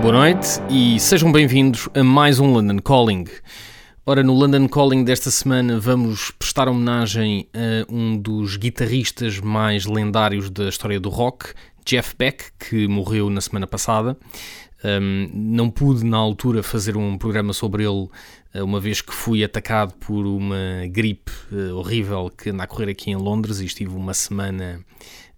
Boa noite e sejam bem-vindos a mais um London Calling. Ora, no London Calling desta semana vamos prestar homenagem a um dos guitarristas mais lendários da história do rock, Jeff Beck, que morreu na semana passada. Um, não pude na altura fazer um programa sobre ele, uh, uma vez que fui atacado por uma gripe uh, horrível que anda a correr aqui em Londres e estive uma semana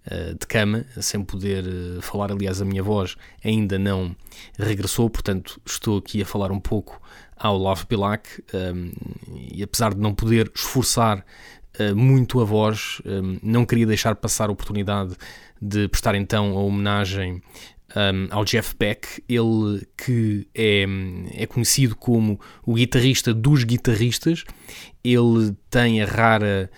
uh, de cama, sem poder falar. Aliás, a minha voz ainda não regressou, portanto, estou aqui a falar um pouco ao Love Pilac um, e apesar de não poder esforçar muito a voz, um, não queria deixar passar a oportunidade de prestar então a homenagem um, ao Jeff Beck, ele que é, é conhecido como o guitarrista dos guitarristas, ele tem a rara